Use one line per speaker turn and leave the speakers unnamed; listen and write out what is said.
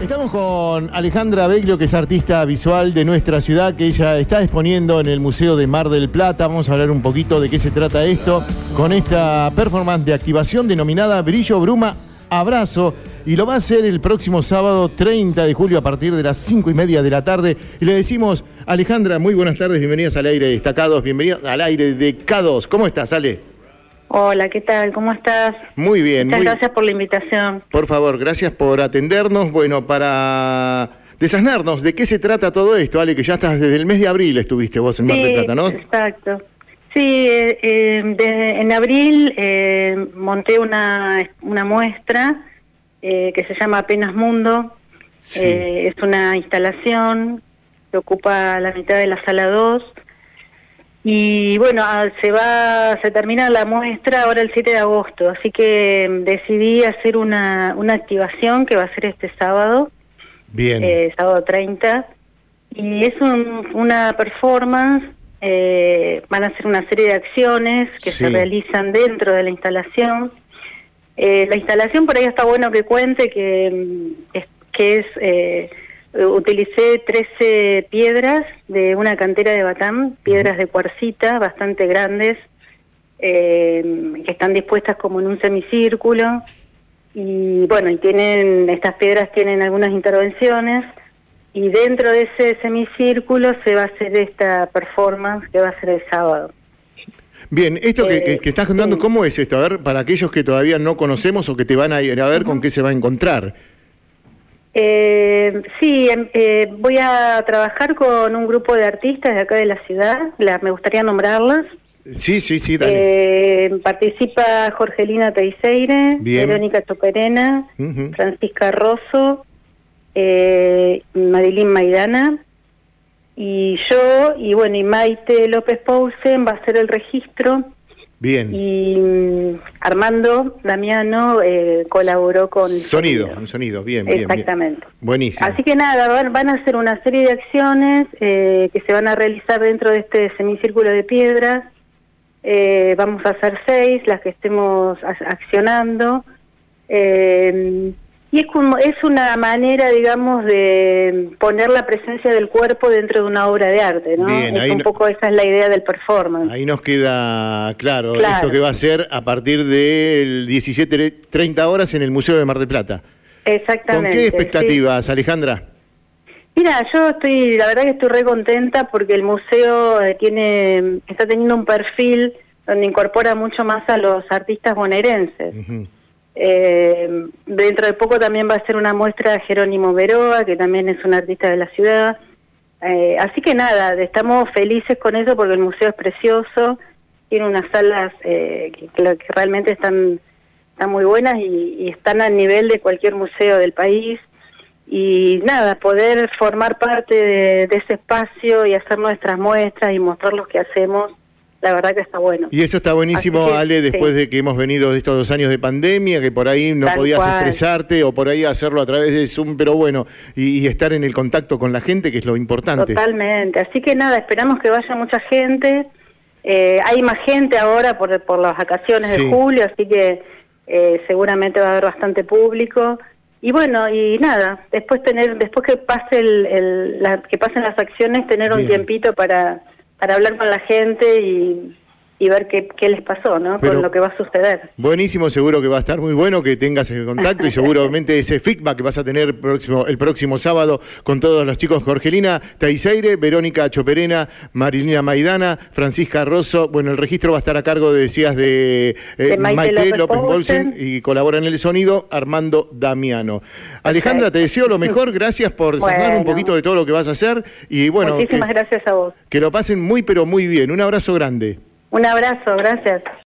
Estamos con Alejandra Beglio, que es artista visual de nuestra ciudad, que ella está exponiendo en el Museo de Mar del Plata. Vamos a hablar un poquito de qué se trata esto con esta performance de activación denominada Brillo, Bruma, Abrazo. Y lo va a hacer el próximo sábado 30 de julio a partir de las 5 y media de la tarde. Y le decimos, Alejandra, muy buenas tardes, bienvenidas al aire destacados, bienvenidas al aire de K2. ¿Cómo estás, Ale?
Hola, ¿qué tal? ¿Cómo estás?
Muy bien.
Muchas
muy...
gracias por la invitación.
Por favor, gracias por atendernos. Bueno, para desasnarnos, ¿de qué se trata todo esto, Ale? Que ya estás desde el mes de abril estuviste vos en Mar del Plata, ¿no?
Exacto. Sí, eh, eh, en abril eh, monté una, una muestra eh, que se llama Apenas Mundo.
Sí.
Eh, es una instalación que ocupa la mitad de la sala 2 y bueno, ah, se va, se termina la muestra ahora el 7 de agosto, así que mm, decidí hacer una, una activación que va a ser este sábado,
Bien.
eh, sábado 30, y es un- una performance, eh, van a ser una serie de acciones que
Sí.
se realizan dentro de la instalación. Eh, la instalación por ahí está bueno que cuente que mm, es, que es eh, utilicé 13 piedras de una cantera de Batán, piedras de cuarcita bastante grandes, eh, que están dispuestas como en un semicírculo. Y bueno, y tienen, estas piedras tienen algunas intervenciones. Y dentro de ese semicírculo se va a hacer esta performance que va a ser el sábado.
Bien, esto que,
Eh,
que- que estás contando,
sí.
¿cómo es esto? A ver, para aquellos que todavía no conocemos o que te van a ir a ver con qué se va a encontrar.
Eh, sí, em- eh, voy a trabajar con un grupo de artistas de acá de la ciudad, la- me gustaría nombrarlas.
Sí, sí, sí, dale.
Eh, participa Jorgelina Teiseire. Verónica Choperena,
Ujú.
Francisca Rosso, eh, Marilyn Maidana y yo, y bueno, y Maite López Pousen va a hacer el registro
Bien.
y mm, Armando Damiano eh, colaboró con
Sonido, un sonido, bien, bien, bien.
Exactamente.
Buenísimo.
Así que nada, van, van a hacer una serie de acciones eh, que se van a realizar dentro de este semicírculo de piedras. Eh, vamos a hacer seis, las que estemos accionando. Eh, y es, como, es una manera, digamos, de poner la presencia del cuerpo dentro de una obra de arte, ¿no?
Bien,
es un
no-
poco esa es la idea del performance.
Ahí nos queda claro,
Claro.
esto que va a ser a partir del 17.30 horas en el Museo de Mar del Plata. ¿Con
Exactamente.
qué
sí.
expectativas, Alejandra?
Mira, yo estoy, la verdad que estoy re contenta porque el museo eh, tiene, está teniendo un perfil donde incorpora mucho más a los artistas bonaerenses.
Ujú.
Eh, dentro de poco también va a ser una muestra de Jerónimo Veroa, que también es un artista de la ciudad. Eh, así que nada, estamos felices con eso porque el museo es precioso, tiene unas salas eh, que, realmente están, muy buenas y, están al nivel de cualquier museo del país. Y nada, poder formar parte de ese espacio y hacer nuestras muestras y mostrar lo que hacemos, la verdad que está bueno.
Y eso está buenísimo,
que,
Ale, después
sí.
de que hemos venido de estos dos años de pandemia, que por ahí no
Tal
podías
cual.
expresarte o por ahí hacerlo a través de Zoom, pero bueno, y, y estar en el contacto con la gente, que es lo importante.
Totalmente. Así que nada, esperamos que vaya mucha gente. Eh, hay más gente ahora por, por las vacaciones
Sí.
de julio, así que eh, seguramente va a haber bastante público. Y bueno, y nada, después tener, después que pase el, el- la- que pasen las acciones, tener un tiempito para, para hablar con la gente y, y ver qué, qué les pasó, ¿no?
Pero-
con lo que va a suceder.
Buenísimo, seguro que va a estar muy bueno que tengas el contacto y seguramente ese feedback que vas a tener próximo, el próximo sábado con todos los chicos. Jorgelina Taiseire, Verónica Choperena, Marilina Maidana, Francisca Rosso. Bueno, el registro va a estar a cargo, decías, de, eh,
De Maite López.
Bolsen y colabora en el sonido Armando Damiano. Alejandra, te deseo lo mejor. Gracias por saber un
Bueno.
poquito de todo lo que vas a hacer y bueno, que,
Muchísimas gracias a vos.
que lo pasen muy pero muy bien. Un abrazo grande.
Un abrazo, gracias.